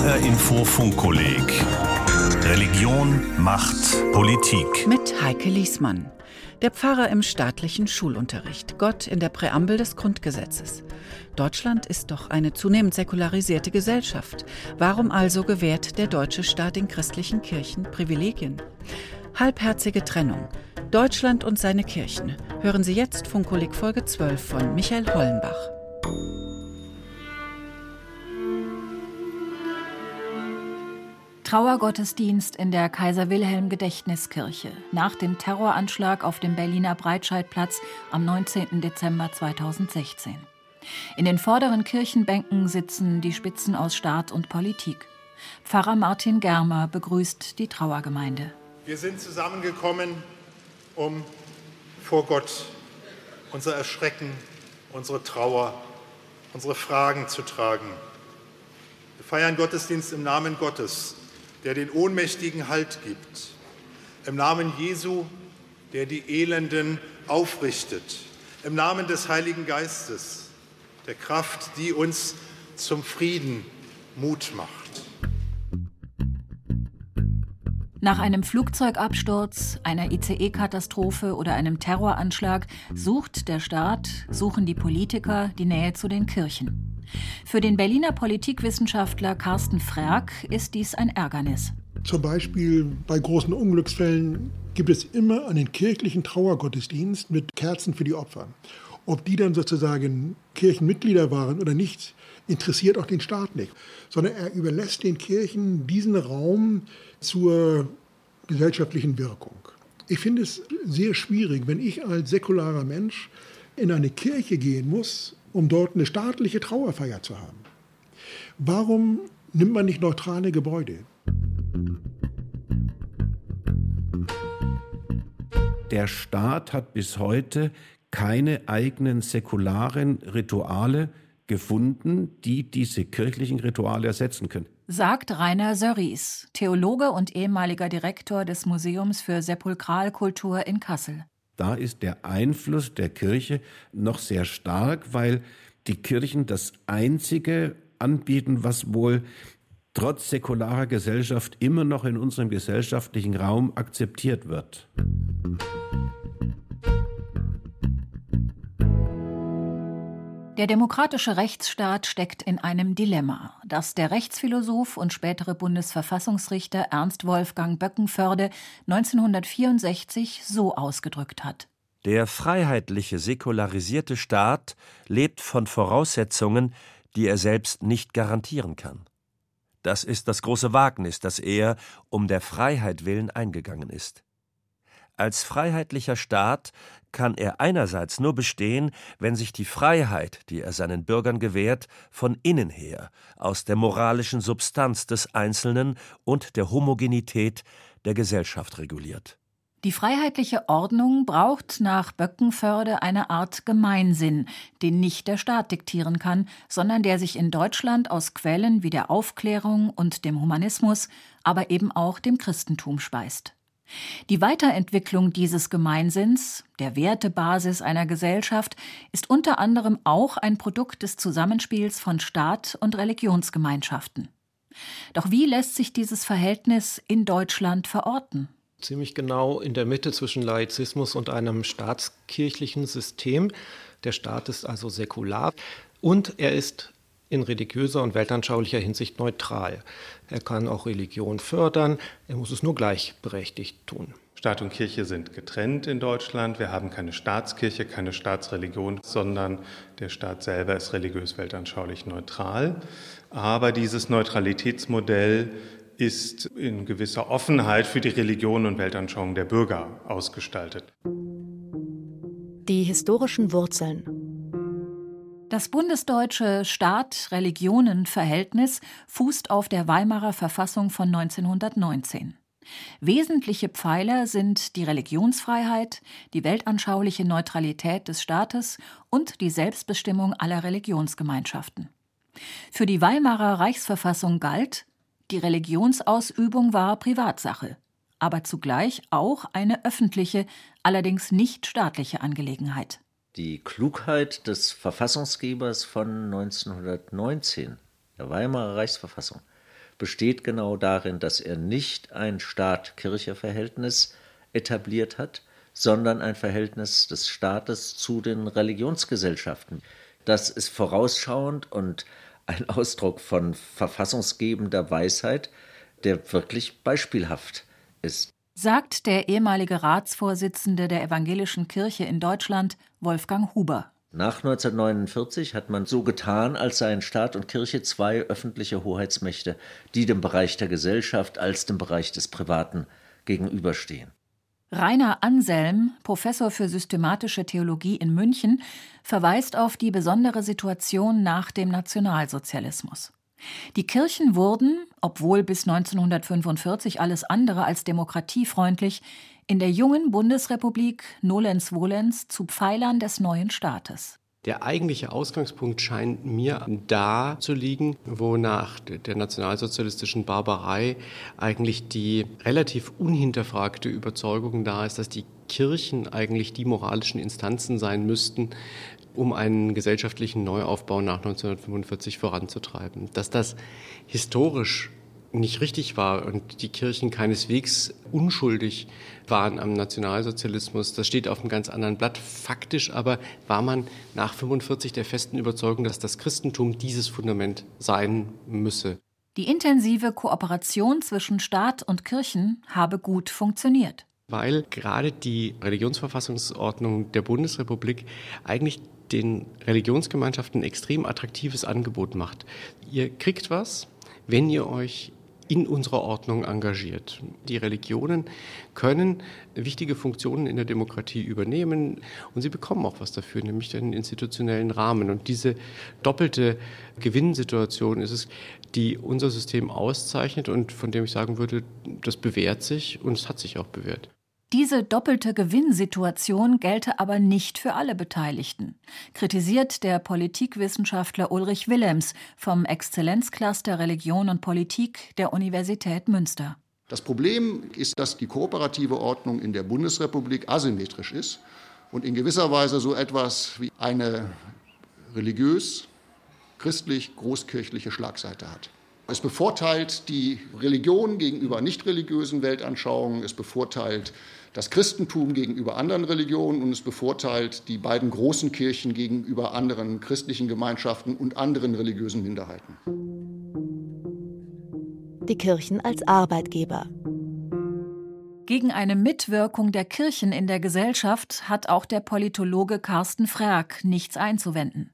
HR Info Funkkolleg Religion, Macht, Politik. Mit Heike Liesmann. Der Pfarrer im staatlichen Schulunterricht. Gott in der Präambel des Grundgesetzes. Deutschland ist doch eine zunehmend säkularisierte Gesellschaft. Warum also gewährt der deutsche Staat den christlichen Kirchen Privilegien? Halbherzige Trennung. Deutschland und seine Kirchen. Hören Sie jetzt Funkkolleg Folge 12 von Michael Hollenbach. Trauergottesdienst in der Kaiser Wilhelm Gedächtniskirche nach dem Terroranschlag auf dem Berliner Breitscheidplatz am 19. Dezember 2016. In den vorderen Kirchenbänken sitzen die Spitzen aus Staat und Politik. Pfarrer Martin Germer begrüßt die Trauergemeinde. Wir sind zusammengekommen, um vor Gott unser Erschrecken, unsere Trauer, unsere Fragen zu tragen. Wir feiern Gottesdienst im Namen Gottes, der den Ohnmächtigen Halt gibt, im Namen Jesu, der die Elenden aufrichtet, im Namen des Heiligen Geistes, der Kraft, die uns zum Frieden Mut macht. Nach einem Flugzeugabsturz, einer ICE-Katastrophe oder einem Terroranschlag sucht der Staat, suchen die Politiker die Nähe zu den Kirchen. Für den Berliner Politikwissenschaftler Carsten Frerk ist dies ein Ärgernis. Zum Beispiel bei großen Unglücksfällen gibt es immer einen kirchlichen Trauergottesdienst mit Kerzen für die Opfer. Ob die dann sozusagen Kirchenmitglieder waren oder nicht, interessiert auch den Staat nicht, sondern er überlässt den Kirchen diesen Raum zur gesellschaftlichen Wirkung. Ich finde es sehr schwierig, wenn ich als säkularer Mensch in eine Kirche gehen muss um dort eine staatliche Trauerfeier zu haben. Warum nimmt man nicht neutrale Gebäude? Der Staat hat bis heute keine eigenen säkularen Rituale gefunden, die diese kirchlichen Rituale ersetzen können. Sagt Rainer Sörries, Theologe und ehemaliger Direktor des Museums für Sepulkralkultur in Kassel da ist der Einfluss der Kirche noch sehr stark, weil die Kirchen das Einzige anbieten, was wohl trotz säkularer Gesellschaft immer noch in unserem gesellschaftlichen Raum akzeptiert wird. Der demokratische Rechtsstaat steckt in einem Dilemma, das der Rechtsphilosoph und spätere Bundesverfassungsrichter Ernst Wolfgang Böckenförde 1964 so ausgedrückt hat. Der freiheitliche, säkularisierte Staat lebt von Voraussetzungen, die er selbst nicht garantieren kann. Das ist das große Wagnis, das er um der Freiheit willen eingegangen ist. Als freiheitlicher Staat kann er einerseits nur bestehen, wenn sich die Freiheit, die er seinen Bürgern gewährt, von innen her, aus der moralischen Substanz des Einzelnen und der Homogenität der Gesellschaft reguliert. Die freiheitliche Ordnung braucht nach Böckenförde eine Art Gemeinsinn, den nicht der Staat diktieren kann, sondern der sich in Deutschland aus Quellen wie der Aufklärung und dem Humanismus, aber eben auch dem Christentum speist. Die Weiterentwicklung dieses Gemeinsinns, der Wertebasis einer Gesellschaft, ist unter anderem auch ein Produkt des Zusammenspiels von Staat und Religionsgemeinschaften. Doch wie lässt sich dieses Verhältnis in Deutschland verorten? Ziemlich genau in der Mitte zwischen Laizismus und einem staatskirchlichen System. Der Staat ist also säkular und er ist in religiöser und weltanschaulicher Hinsicht neutral. Er kann auch Religion fördern, er muss es nur gleichberechtigt tun. Staat und Kirche sind getrennt in Deutschland. Wir haben keine Staatskirche, keine Staatsreligion, sondern der Staat selber ist religiös weltanschaulich neutral. Aber dieses Neutralitätsmodell ist in gewisser Offenheit für die Religion und Weltanschauung der Bürger ausgestaltet. Die historischen Wurzeln das bundesdeutsche Staat-Religionen-Verhältnis fußt auf der Weimarer Verfassung von 1919. Wesentliche Pfeiler sind die Religionsfreiheit, die weltanschauliche Neutralität des Staates und die Selbstbestimmung aller Religionsgemeinschaften. Für die Weimarer Reichsverfassung galt, die Religionsausübung war Privatsache, aber zugleich auch eine öffentliche, allerdings nicht staatliche Angelegenheit. Die Klugheit des Verfassungsgebers von 1919, der Weimarer Reichsverfassung, besteht genau darin, dass er nicht ein Staat-Kirche-Verhältnis etabliert hat, sondern ein Verhältnis des Staates zu den Religionsgesellschaften. Das ist vorausschauend und ein Ausdruck von verfassungsgebender Weisheit, der wirklich beispielhaft ist. Sagt der ehemalige Ratsvorsitzende der Evangelischen Kirche in Deutschland, Wolfgang Huber. Nach 1949 hat man so getan, als seien Staat und Kirche zwei öffentliche Hoheitsmächte, die dem Bereich der Gesellschaft als dem Bereich des Privaten gegenüberstehen. Rainer Anselm, Professor für systematische Theologie in München, verweist auf die besondere Situation nach dem Nationalsozialismus. Die Kirchen wurden, obwohl bis 1945 alles andere als demokratiefreundlich, in der jungen Bundesrepublik nolens volens zu Pfeilern des neuen Staates. Der eigentliche Ausgangspunkt scheint mir da zu liegen, wo nach der nationalsozialistischen Barbarei eigentlich die relativ unhinterfragte Überzeugung da ist, dass die Kirchen eigentlich die moralischen Instanzen sein müssten, um einen gesellschaftlichen Neuaufbau nach 1945 voranzutreiben. Dass das historisch nicht richtig war und die Kirchen keineswegs unschuldig waren am Nationalsozialismus. Das steht auf einem ganz anderen Blatt. Faktisch aber war man nach 45 der festen Überzeugung, dass das Christentum dieses Fundament sein müsse. Die intensive Kooperation zwischen Staat und Kirchen habe gut funktioniert. Weil gerade die Religionsverfassungsordnung der Bundesrepublik eigentlich den Religionsgemeinschaften ein extrem attraktives Angebot macht. Ihr kriegt was, wenn ihr euch in unserer Ordnung engagiert. Die Religionen können wichtige Funktionen in der Demokratie übernehmen und sie bekommen auch was dafür, nämlich den institutionellen Rahmen. Und diese doppelte Gewinnsituation ist es, die unser System auszeichnet und von dem ich sagen würde, das bewährt sich und es hat sich auch bewährt. Diese doppelte Gewinnsituation gelte aber nicht für alle Beteiligten, kritisiert der Politikwissenschaftler Ulrich Willems vom Exzellenzcluster Religion und Politik der Universität Münster. Das Problem ist, dass die kooperative Ordnung in der Bundesrepublik asymmetrisch ist und in gewisser Weise so etwas wie eine religiös, christlich, großkirchliche Schlagseite hat. Es bevorteilt die Religion gegenüber nicht religiösen Weltanschauungen, es bevorteilt das Christentum gegenüber anderen Religionen und es bevorteilt die beiden großen Kirchen gegenüber anderen christlichen Gemeinschaften und anderen religiösen Minderheiten. Die Kirchen als Arbeitgeber. Gegen eine Mitwirkung der Kirchen in der Gesellschaft hat auch der Politologe Carsten Frerk nichts einzuwenden.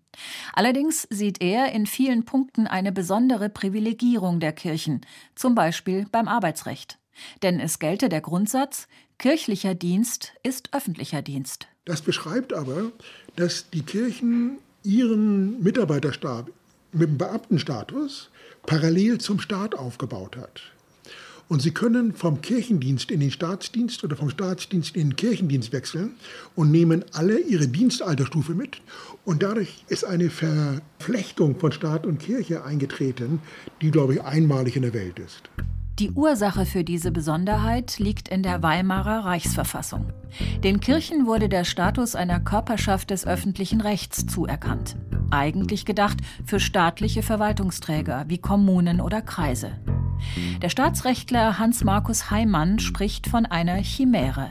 Allerdings sieht er in vielen Punkten eine besondere Privilegierung der Kirchen, zum Beispiel beim Arbeitsrecht. Denn es gelte der Grundsatz, kirchlicher Dienst ist öffentlicher Dienst. Das beschreibt aber, dass die Kirchen ihren Mitarbeiterstab mit dem Beamtenstatus parallel zum Staat aufgebaut hat. Und sie können vom Kirchendienst in den Staatsdienst oder vom Staatsdienst in den Kirchendienst wechseln und nehmen alle ihre Dienstalterstufe mit. Und dadurch ist eine Verflechtung von Staat und Kirche eingetreten, die, glaube ich, einmalig in der Welt ist. Die Ursache für diese Besonderheit liegt in der Weimarer Reichsverfassung. Den Kirchen wurde der Status einer Körperschaft des öffentlichen Rechts zuerkannt. Eigentlich gedacht für staatliche Verwaltungsträger wie Kommunen oder Kreise. Der Staatsrechtler Hans-Markus Heimann spricht von einer Chimäre.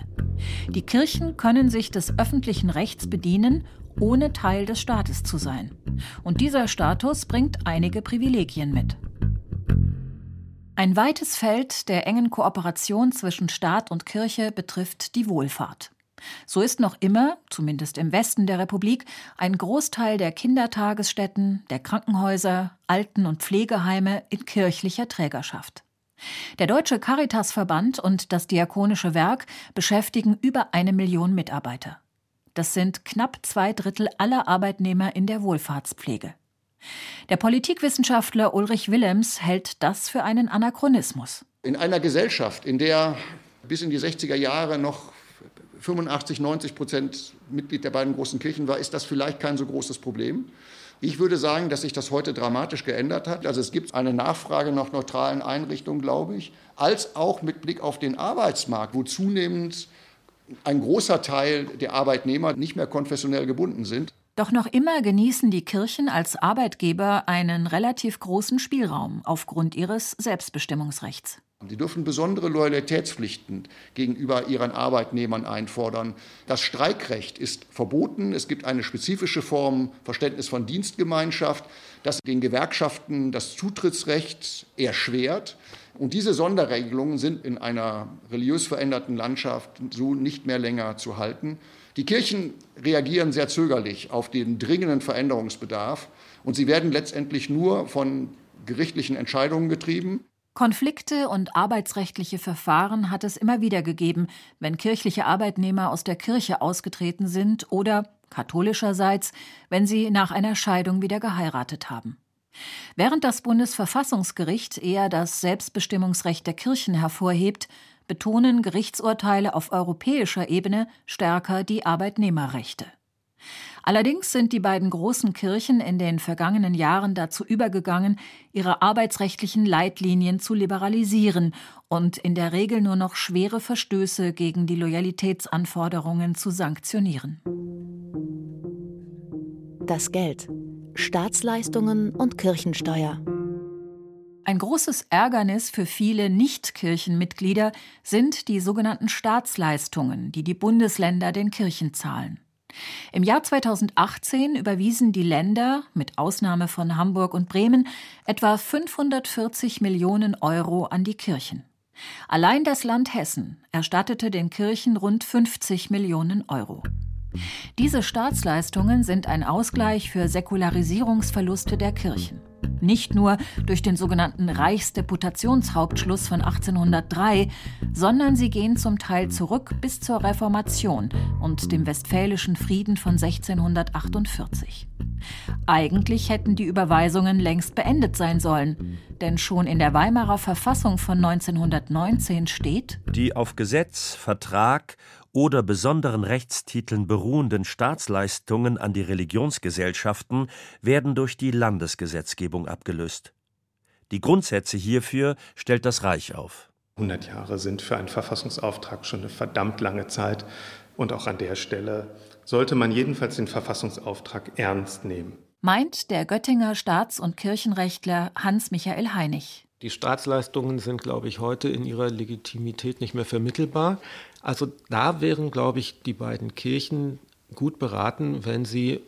Die Kirchen können sich des öffentlichen Rechts bedienen, ohne Teil des Staates zu sein. Und dieser Status bringt einige Privilegien mit. Ein weites Feld der engen Kooperation zwischen Staat und Kirche betrifft die Wohlfahrt. So ist noch immer, zumindest im Westen der Republik, ein Großteil der Kindertagesstätten, der Krankenhäuser, Alten- und Pflegeheime in kirchlicher Trägerschaft. Der Deutsche Caritasverband und das Diakonische Werk beschäftigen über eine Million Mitarbeiter. Das sind knapp zwei Drittel aller Arbeitnehmer in der Wohlfahrtspflege. Der Politikwissenschaftler Ulrich Willems hält das für einen Anachronismus. In einer Gesellschaft, in der bis in die 60er Jahre noch 85, 90 Prozent Mitglied der beiden großen Kirchen war, ist das vielleicht kein so großes Problem. Ich würde sagen, dass sich das heute dramatisch geändert hat. Also es gibt eine Nachfrage nach neutralen Einrichtungen, glaube ich, als auch mit Blick auf den Arbeitsmarkt, wo zunehmend ein großer Teil der Arbeitnehmer nicht mehr konfessionell gebunden sind. Doch noch immer genießen die Kirchen als Arbeitgeber einen relativ großen Spielraum aufgrund ihres Selbstbestimmungsrechts. Sie dürfen besondere Loyalitätspflichten gegenüber ihren Arbeitnehmern einfordern. Das Streikrecht ist verboten. Es gibt eine spezifische Form Verständnis von Dienstgemeinschaft, das den Gewerkschaften das Zutrittsrecht erschwert. Und diese Sonderregelungen sind in einer religiös veränderten Landschaft so nicht mehr länger zu halten. Die Kirchen reagieren sehr zögerlich auf den dringenden Veränderungsbedarf und sie werden letztendlich nur von gerichtlichen Entscheidungen getrieben. Konflikte und arbeitsrechtliche Verfahren hat es immer wieder gegeben, wenn kirchliche Arbeitnehmer aus der Kirche ausgetreten sind oder, katholischerseits, wenn sie nach einer Scheidung wieder geheiratet haben. Während das Bundesverfassungsgericht eher das Selbstbestimmungsrecht der Kirchen hervorhebt, betonen Gerichtsurteile auf europäischer Ebene stärker die Arbeitnehmerrechte. Allerdings sind die beiden großen Kirchen in den vergangenen Jahren dazu übergegangen, ihre arbeitsrechtlichen Leitlinien zu liberalisieren und in der Regel nur noch schwere Verstöße gegen die Loyalitätsanforderungen zu sanktionieren. Das Geld, Staatsleistungen und Kirchensteuer. Ein großes Ärgernis für viele Nicht-Kirchenmitglieder sind die sogenannten Staatsleistungen, die die Bundesländer den Kirchen zahlen. Im Jahr 2018 überwiesen die Länder, mit Ausnahme von Hamburg und Bremen, etwa 540 Millionen Euro an die Kirchen. Allein das Land Hessen erstattete den Kirchen rund 50 Millionen Euro. Diese Staatsleistungen sind ein Ausgleich für Säkularisierungsverluste der Kirchen. Nicht nur durch den sogenannten Reichsdeputationshauptschluss von 1803, sondern sie gehen zum Teil zurück bis zur Reformation und dem Westfälischen Frieden von 1648. Eigentlich hätten die Überweisungen längst beendet sein sollen, denn schon in der Weimarer Verfassung von 1919 steht Die auf Gesetz, Vertrag oder besonderen Rechtstiteln beruhenden Staatsleistungen an die Religionsgesellschaften werden durch die Landesgesetzgebung abgelöst. Die Grundsätze hierfür stellt das Reich auf. 100 Jahre sind für einen Verfassungsauftrag schon eine verdammt lange Zeit. Und auch an der Stelle sollte man jedenfalls den Verfassungsauftrag ernst nehmen. Meint der Göttinger Staats- und Kirchenrechtler Hans-Michael Heinig. Die Staatsleistungen sind, glaube ich, heute in ihrer Legitimität nicht mehr vermittelbar. Also da wären, glaube ich, die beiden Kirchen gut beraten, wenn sie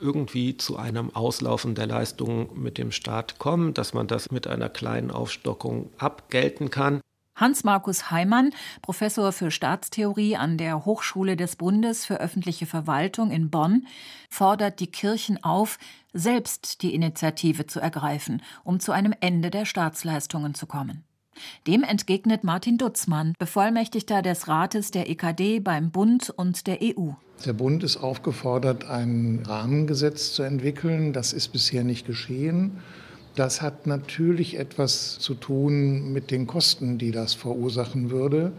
irgendwie zu einem Auslaufen der Leistungen mit dem Staat kommen, dass man das mit einer kleinen Aufstockung abgelten kann. Hans-Markus Heimann, Professor für Staatstheorie an der Hochschule des Bundes für öffentliche Verwaltung in Bonn, fordert die Kirchen auf, selbst die Initiative zu ergreifen, um zu einem Ende der Staatsleistungen zu kommen. Dem entgegnet Martin Dutzmann, Bevollmächtigter des Rates der EKD beim Bund und der EU. Der Bund ist aufgefordert, ein Rahmengesetz zu entwickeln. Das ist bisher nicht geschehen. Das hat natürlich etwas zu tun mit den Kosten, die das verursachen würde.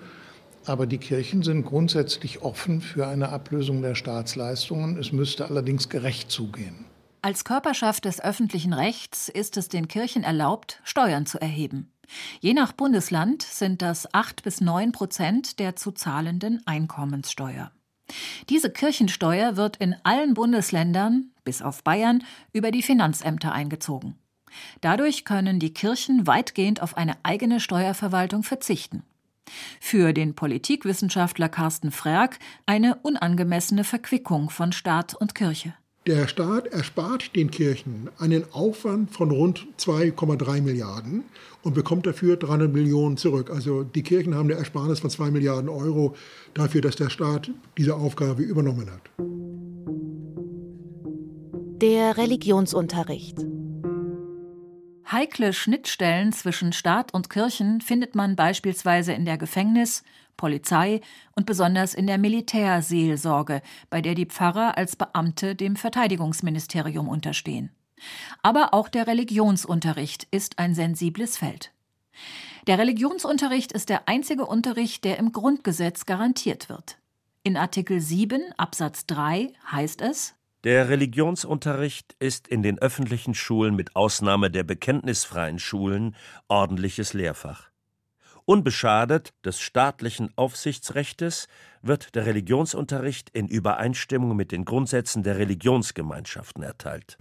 Aber die Kirchen sind grundsätzlich offen für eine Ablösung der Staatsleistungen. Es müsste allerdings gerecht zugehen. Als Körperschaft des öffentlichen Rechts ist es den Kirchen erlaubt, Steuern zu erheben. Je nach Bundesland sind das 8 bis 9 Prozent der zu zahlenden Einkommenssteuer. Diese Kirchensteuer wird in allen Bundesländern, bis auf Bayern, über die Finanzämter eingezogen. Dadurch können die Kirchen weitgehend auf eine eigene Steuerverwaltung verzichten. Für den Politikwissenschaftler Carsten Frerk eine unangemessene Verquickung von Staat und Kirche. Der Staat erspart den Kirchen einen Aufwand von rund 2,3 Milliarden und bekommt dafür 300 Millionen zurück. Also die Kirchen haben eine Ersparnis von 2 Milliarden Euro dafür, dass der Staat diese Aufgabe übernommen hat. Der Religionsunterricht. Heikle Schnittstellen zwischen Staat und Kirchen findet man beispielsweise in der Gefängnis-, Polizei und besonders in der Militärseelsorge, bei der die Pfarrer als Beamte dem Verteidigungsministerium unterstehen. Aber auch der Religionsunterricht ist ein sensibles Feld. Der Religionsunterricht ist der einzige Unterricht, der im Grundgesetz garantiert wird. In Artikel 7 Absatz 3 heißt es Der Religionsunterricht ist in den öffentlichen Schulen mit Ausnahme der bekenntnisfreien Schulen ordentliches Lehrfach. Unbeschadet des staatlichen Aufsichtsrechtes wird der Religionsunterricht in Übereinstimmung mit den Grundsätzen der Religionsgemeinschaften erteilt.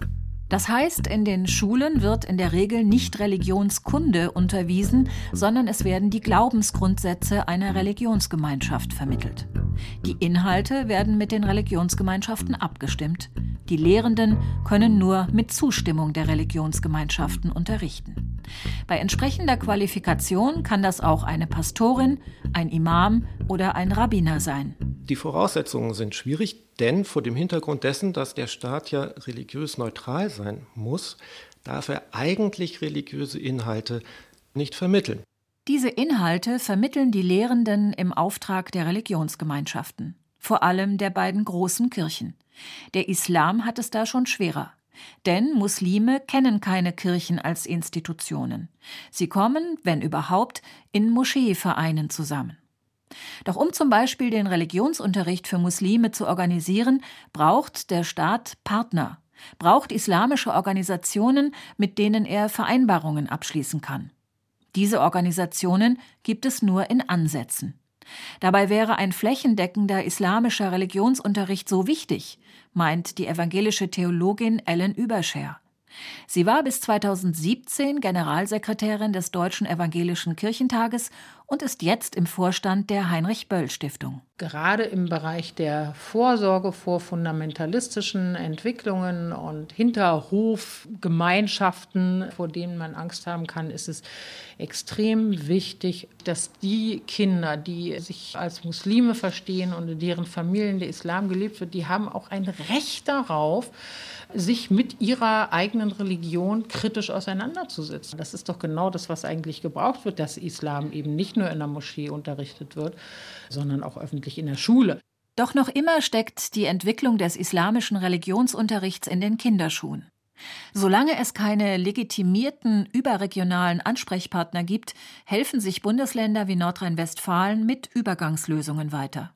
Das heißt, in den Schulen wird in der Regel nicht Religionskunde unterwiesen, sondern es werden die Glaubensgrundsätze einer Religionsgemeinschaft vermittelt. Die Inhalte werden mit den Religionsgemeinschaften abgestimmt. Die Lehrenden können nur mit Zustimmung der Religionsgemeinschaften unterrichten. Bei entsprechender Qualifikation kann das auch eine Pastorin, ein Imam oder ein Rabbiner sein. Die Voraussetzungen sind schwierig, denn vor dem Hintergrund dessen, dass der Staat ja religiös neutral sein muss, darf er eigentlich religiöse Inhalte nicht vermitteln. Diese Inhalte vermitteln die Lehrenden im Auftrag der Religionsgemeinschaften, vor allem der beiden großen Kirchen. Der Islam hat es da schon schwerer. Denn Muslime kennen keine Kirchen als Institutionen. Sie kommen, wenn überhaupt, in Moscheevereinen zusammen. Doch um zum Beispiel den Religionsunterricht für Muslime zu organisieren, braucht der Staat Partner, braucht islamische Organisationen, mit denen er Vereinbarungen abschließen kann. Diese Organisationen gibt es nur in Ansätzen. Dabei wäre ein flächendeckender islamischer Religionsunterricht so wichtig, meint die evangelische Theologin Ellen Überscher. Sie war bis 2017 Generalsekretärin des Deutschen Evangelischen Kirchentages und ist jetzt im Vorstand der Heinrich Böll Stiftung. Gerade im Bereich der Vorsorge vor fundamentalistischen Entwicklungen und Hinterhofgemeinschaften, vor denen man Angst haben kann, ist es extrem wichtig, dass die Kinder, die sich als Muslime verstehen und in deren Familien der Islam gelebt wird, die haben auch ein Recht darauf, sich mit ihrer eigenen Religion kritisch auseinanderzusetzen. Das ist doch genau das, was eigentlich gebraucht wird, dass Islam eben nicht nur in der Moschee unterrichtet wird, sondern auch öffentlich in der Schule. Doch noch immer steckt die Entwicklung des islamischen Religionsunterrichts in den Kinderschuhen. Solange es keine legitimierten überregionalen Ansprechpartner gibt, helfen sich Bundesländer wie Nordrhein-Westfalen mit Übergangslösungen weiter.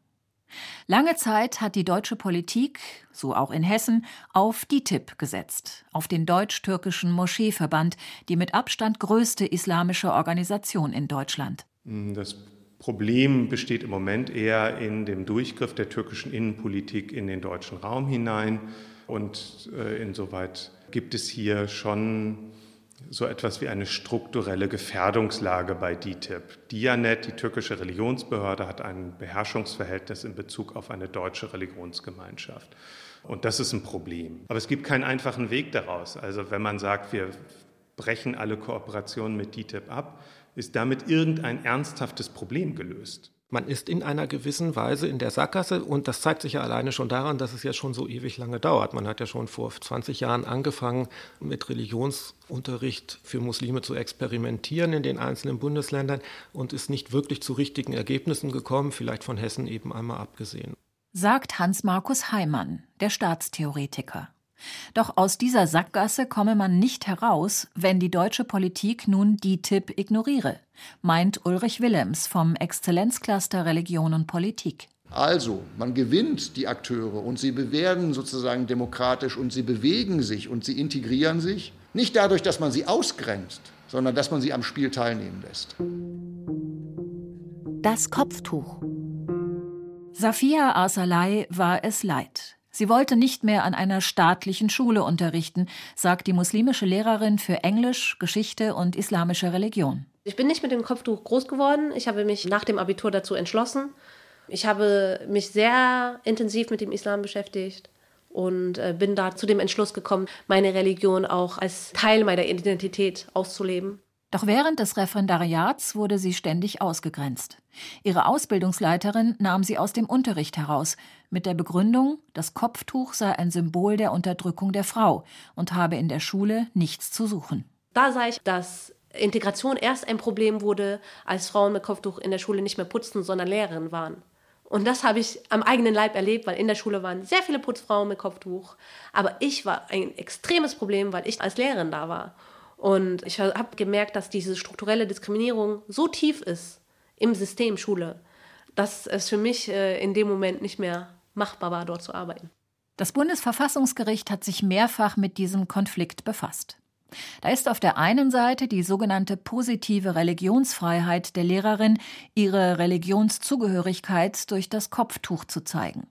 Lange Zeit hat die deutsche Politik, so auch in Hessen, auf DITIB gesetzt, auf den deutsch-türkischen Moscheeverband, die mit Abstand größte islamische Organisation in Deutschland. Das Problem besteht im Moment eher in dem Durchgriff der türkischen Innenpolitik in den deutschen Raum hinein. Und äh, insoweit gibt es hier schon so etwas wie eine strukturelle Gefährdungslage bei DITIB. Dianet, die türkische Religionsbehörde, hat ein Beherrschungsverhältnis in Bezug auf eine deutsche Religionsgemeinschaft. Und das ist ein Problem. Aber es gibt keinen einfachen Weg daraus. Also wenn man sagt, wir brechen alle Kooperationen mit DITIB ab, ist damit irgendein ernsthaftes Problem gelöst. Man ist in einer gewissen Weise in der Sackgasse und das zeigt sich ja alleine schon daran, dass es ja schon so ewig lange dauert. Man hat ja schon vor 20 Jahren angefangen, mit Religionsunterricht für Muslime zu experimentieren in den einzelnen Bundesländern und ist nicht wirklich zu richtigen Ergebnissen gekommen, vielleicht von Hessen eben einmal abgesehen. Sagt Hans-Markus Heimann, der Staatstheoretiker. Doch aus dieser Sackgasse komme man nicht heraus, wenn die deutsche Politik nun die Tipp ignoriere, meint Ulrich Willems vom Exzellenzcluster Religion und Politik. Also, man gewinnt die Akteure und sie bewerten sozusagen demokratisch und sie bewegen sich und sie integrieren sich. Nicht dadurch, dass man sie ausgrenzt, sondern dass man sie am Spiel teilnehmen lässt. Das Kopftuch. Safia Arsalai war es leid. Sie wollte nicht mehr an einer staatlichen Schule unterrichten, sagt die muslimische Lehrerin für Englisch, Geschichte und islamische Religion. Ich bin nicht mit dem Kopftuch groß geworden. Ich habe mich nach dem Abitur dazu entschlossen. Ich habe mich sehr intensiv mit dem Islam beschäftigt und äh, bin da zu dem Entschluss gekommen, meine Religion auch als Teil meiner Identität auszuleben. Doch während des Referendariats wurde sie ständig ausgegrenzt. Ihre Ausbildungsleiterin nahm sie aus dem Unterricht heraus, mit der Begründung, das Kopftuch sei ein Symbol der Unterdrückung der Frau und habe in der Schule nichts zu suchen. Da sah ich, dass Integration erst ein Problem wurde, als Frauen mit Kopftuch in der Schule nicht mehr putzten, sondern Lehrerinnen waren. Und das habe ich am eigenen Leib erlebt, weil in der Schule waren sehr viele Putzfrauen mit Kopftuch. Aber ich war ein extremes Problem, weil ich als Lehrerin da war. Und ich habe gemerkt, dass diese strukturelle Diskriminierung so tief ist im System Schule, dass es für mich äh, in dem Moment nicht mehr machbar war, dort zu arbeiten. Das Bundesverfassungsgericht hat sich mehrfach mit diesem Konflikt befasst. Da ist auf der einen Seite die sogenannte positive Religionsfreiheit der Lehrerin, ihre Religionszugehörigkeit durch das Kopftuch zu zeigen.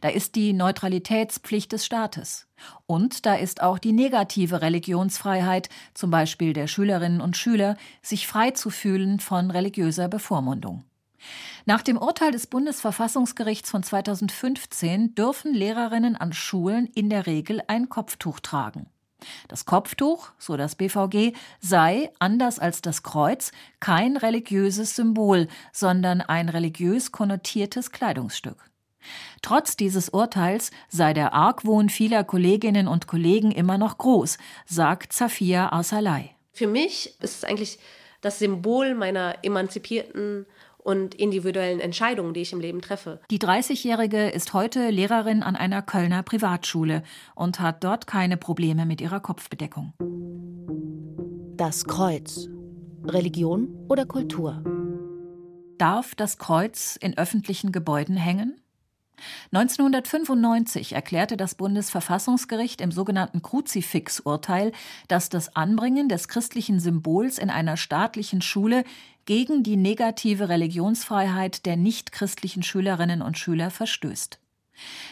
Da ist die Neutralitätspflicht des Staates. Und da ist auch die negative Religionsfreiheit, zum Beispiel der Schülerinnen und Schüler, sich frei zu fühlen von religiöser Bevormundung. Nach dem Urteil des Bundesverfassungsgerichts von 2015 dürfen Lehrerinnen an Schulen in der Regel ein Kopftuch tragen. Das Kopftuch, so das BVG, sei, anders als das Kreuz, kein religiöses Symbol, sondern ein religiös konnotiertes Kleidungsstück. Trotz dieses Urteils sei der Argwohn vieler Kolleginnen und Kollegen immer noch groß, sagt Zafia Arsalai. Für mich ist es eigentlich das Symbol meiner emanzipierten und individuellen Entscheidungen, die ich im Leben treffe. Die 30-Jährige ist heute Lehrerin an einer Kölner Privatschule und hat dort keine Probleme mit ihrer Kopfbedeckung. Das Kreuz. Religion oder Kultur? Darf das Kreuz in öffentlichen Gebäuden hängen? 1995 erklärte das Bundesverfassungsgericht im sogenannten Kruzifix-Urteil, dass das Anbringen des christlichen Symbols in einer staatlichen Schule gegen die negative Religionsfreiheit der nichtchristlichen Schülerinnen und Schüler verstößt.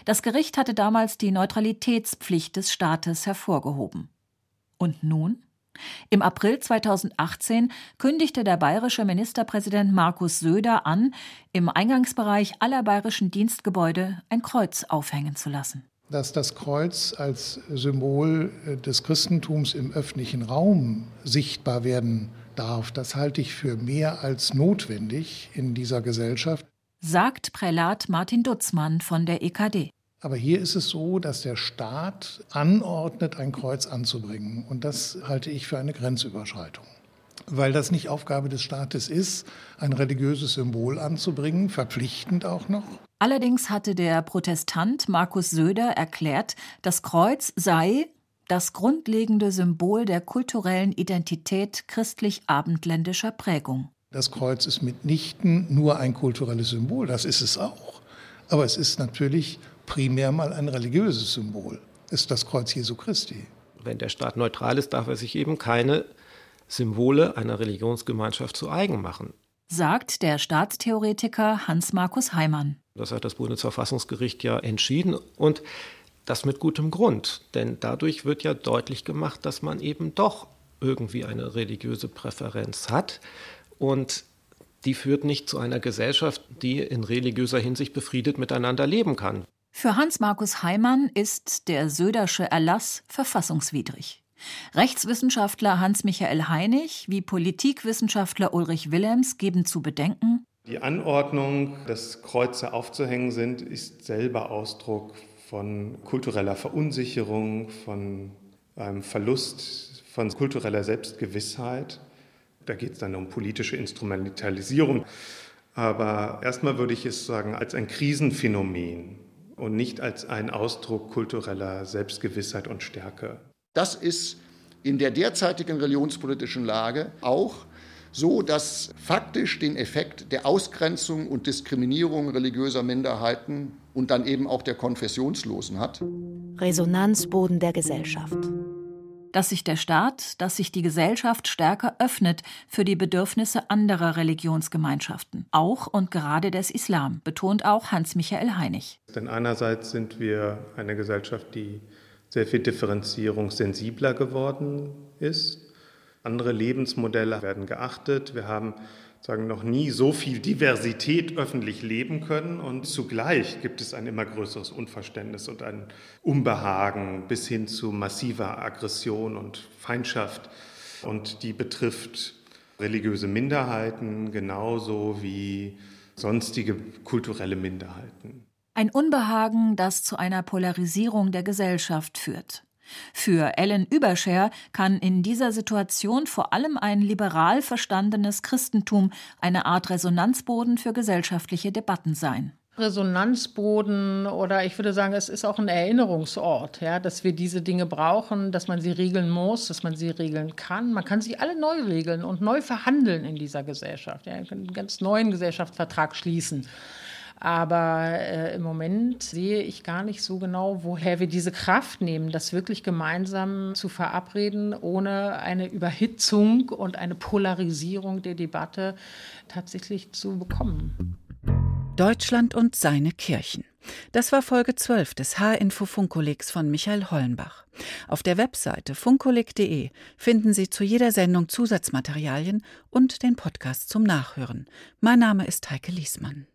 Das Gericht hatte damals die Neutralitätspflicht des Staates hervorgehoben. Und nun? Im April 2018 kündigte der bayerische Ministerpräsident Markus Söder an, im Eingangsbereich aller bayerischen Dienstgebäude ein Kreuz aufhängen zu lassen. Dass das Kreuz als Symbol äh, des Christentums im öffentlichen Raum sichtbar werden darf, das halte ich für mehr als notwendig in dieser Gesellschaft. Sagt Prälat Martin Dutzmann von der EKD. Aber hier ist es so, dass der Staat anordnet, ein Kreuz anzubringen. Und das halte ich für eine Grenzüberschreitung. Weil das nicht Aufgabe des Staates ist, ein religiöses Symbol anzubringen, verpflichtend auch noch. Allerdings hatte der Protestant Markus Söder erklärt, das Kreuz sei das grundlegende Symbol der kulturellen Identität christlich-abendländischer Prägung. Das Kreuz ist mitnichten nur ein kulturelles Symbol, das ist es auch. Aber es ist natürlich primär mal ein religiöses Symbol, ist das Kreuz Jesu Christi. Wenn der Staat neutral ist, darf er sich eben keine Symbole einer Religionsgemeinschaft zu eigen machen. Sagt der Staatstheoretiker Hans-Markus Heimann. Das hat das Bundesverfassungsgericht ja entschieden und das mit gutem Grund. Denn dadurch wird ja deutlich gemacht, dass man eben doch irgendwie eine religiöse Präferenz hat. Und die führt nicht zu einer Gesellschaft, die in religiöser Hinsicht befriedet miteinander leben kann. Für Hans-Markus Heimann ist der Södersche Erlass verfassungswidrig. Rechtswissenschaftler Hans-Michael Heinig wie Politikwissenschaftler Ulrich Willems geben zu bedenken, die Anordnung, dass Kreuze aufzuhängen sind, ist selber Ausdruck von kultureller Verunsicherung, von einem Verlust von kultureller Selbstgewissheit. Da geht es dann um politische Instrumentalisierung. Aber erstmal würde ich es sagen, als ein Krisenphänomen und nicht als ein Ausdruck kultureller Selbstgewissheit und Stärke. Das ist in der derzeitigen religionspolitischen Lage auch so, dass faktisch den Effekt der Ausgrenzung und Diskriminierung religiöser Minderheiten und dann eben auch der Konfessionslosen hat. Resonanzboden der Gesellschaft dass sich der Staat, dass sich die Gesellschaft stärker öffnet für die Bedürfnisse anderer Religionsgemeinschaften, auch und gerade des Islam, betont auch Hans-Michael Heinig. Denn einerseits sind wir eine Gesellschaft, die sehr viel Differenzierung sensibler geworden ist. Andere Lebensmodelle werden geachtet. Wir haben sagen, noch nie so viel Diversität öffentlich leben können. Und zugleich gibt es ein immer größeres Unverständnis und ein Unbehagen bis hin zu massiver Aggression und Feindschaft. Und die betrifft religiöse Minderheiten genauso wie sonstige kulturelle Minderheiten. Ein Unbehagen, das zu einer Polarisierung der Gesellschaft führt. Für Ellen Überscher kann in dieser Situation vor allem ein liberal verstandenes Christentum eine Art Resonanzboden für gesellschaftliche Debatten sein. Resonanzboden oder ich würde sagen, es ist auch ein Erinnerungsort, ja, dass wir diese Dinge brauchen, dass man sie regeln muss, dass man sie regeln kann. Man kann sie alle neu regeln und neu verhandeln in dieser Gesellschaft, ja, einen ganz neuen Gesellschaftsvertrag schließen. Aber äh, im Moment sehe ich gar nicht so genau, woher wir diese Kraft nehmen, das wirklich gemeinsam zu verabreden, ohne eine Überhitzung und eine Polarisierung der Debatte tatsächlich zu bekommen. Deutschland und seine Kirchen. Das war Folge 12 des H-Info Funkkollegs von Michael Hollenbach. Auf der Webseite funkkolleg.de finden Sie zu jeder Sendung Zusatzmaterialien und den Podcast zum Nachhören. Mein Name ist Heike Liesmann.